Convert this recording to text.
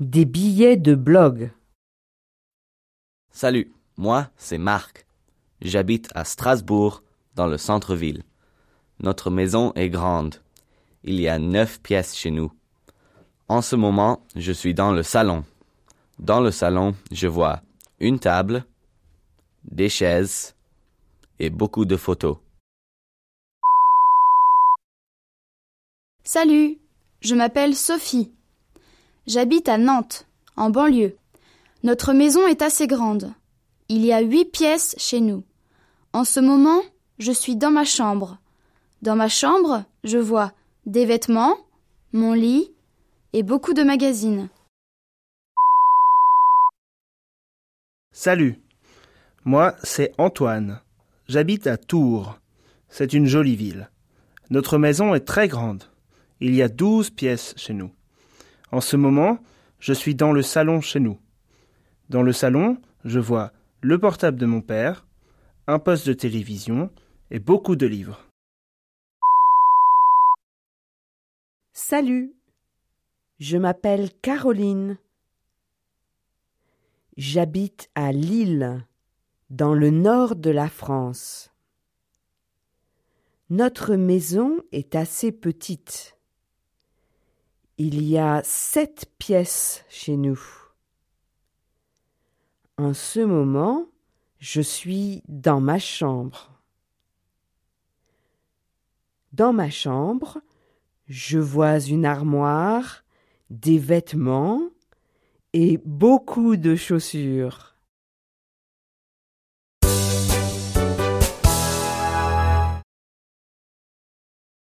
Des billets de blog. Salut, moi c'est Marc. J'habite à Strasbourg, dans le centre-ville. Notre maison est grande. Il y a neuf pièces chez nous. En ce moment, je suis dans le salon. Dans le salon, je vois une table, des chaises et beaucoup de photos. Salut, je m'appelle Sophie. J'habite à Nantes, en banlieue. Notre maison est assez grande. Il y a huit pièces chez nous. En ce moment, je suis dans ma chambre. Dans ma chambre, je vois des vêtements, mon lit et beaucoup de magazines. Salut, moi c'est Antoine. J'habite à Tours. C'est une jolie ville. Notre maison est très grande. Il y a douze pièces chez nous. En ce moment, je suis dans le salon chez nous. Dans le salon, je vois le portable de mon père, un poste de télévision et beaucoup de livres. Salut, je m'appelle Caroline. J'habite à Lille, dans le nord de la France. Notre maison est assez petite. Il y a sept pièces chez nous. En ce moment, je suis dans ma chambre. Dans ma chambre, je vois une armoire, des vêtements et beaucoup de chaussures.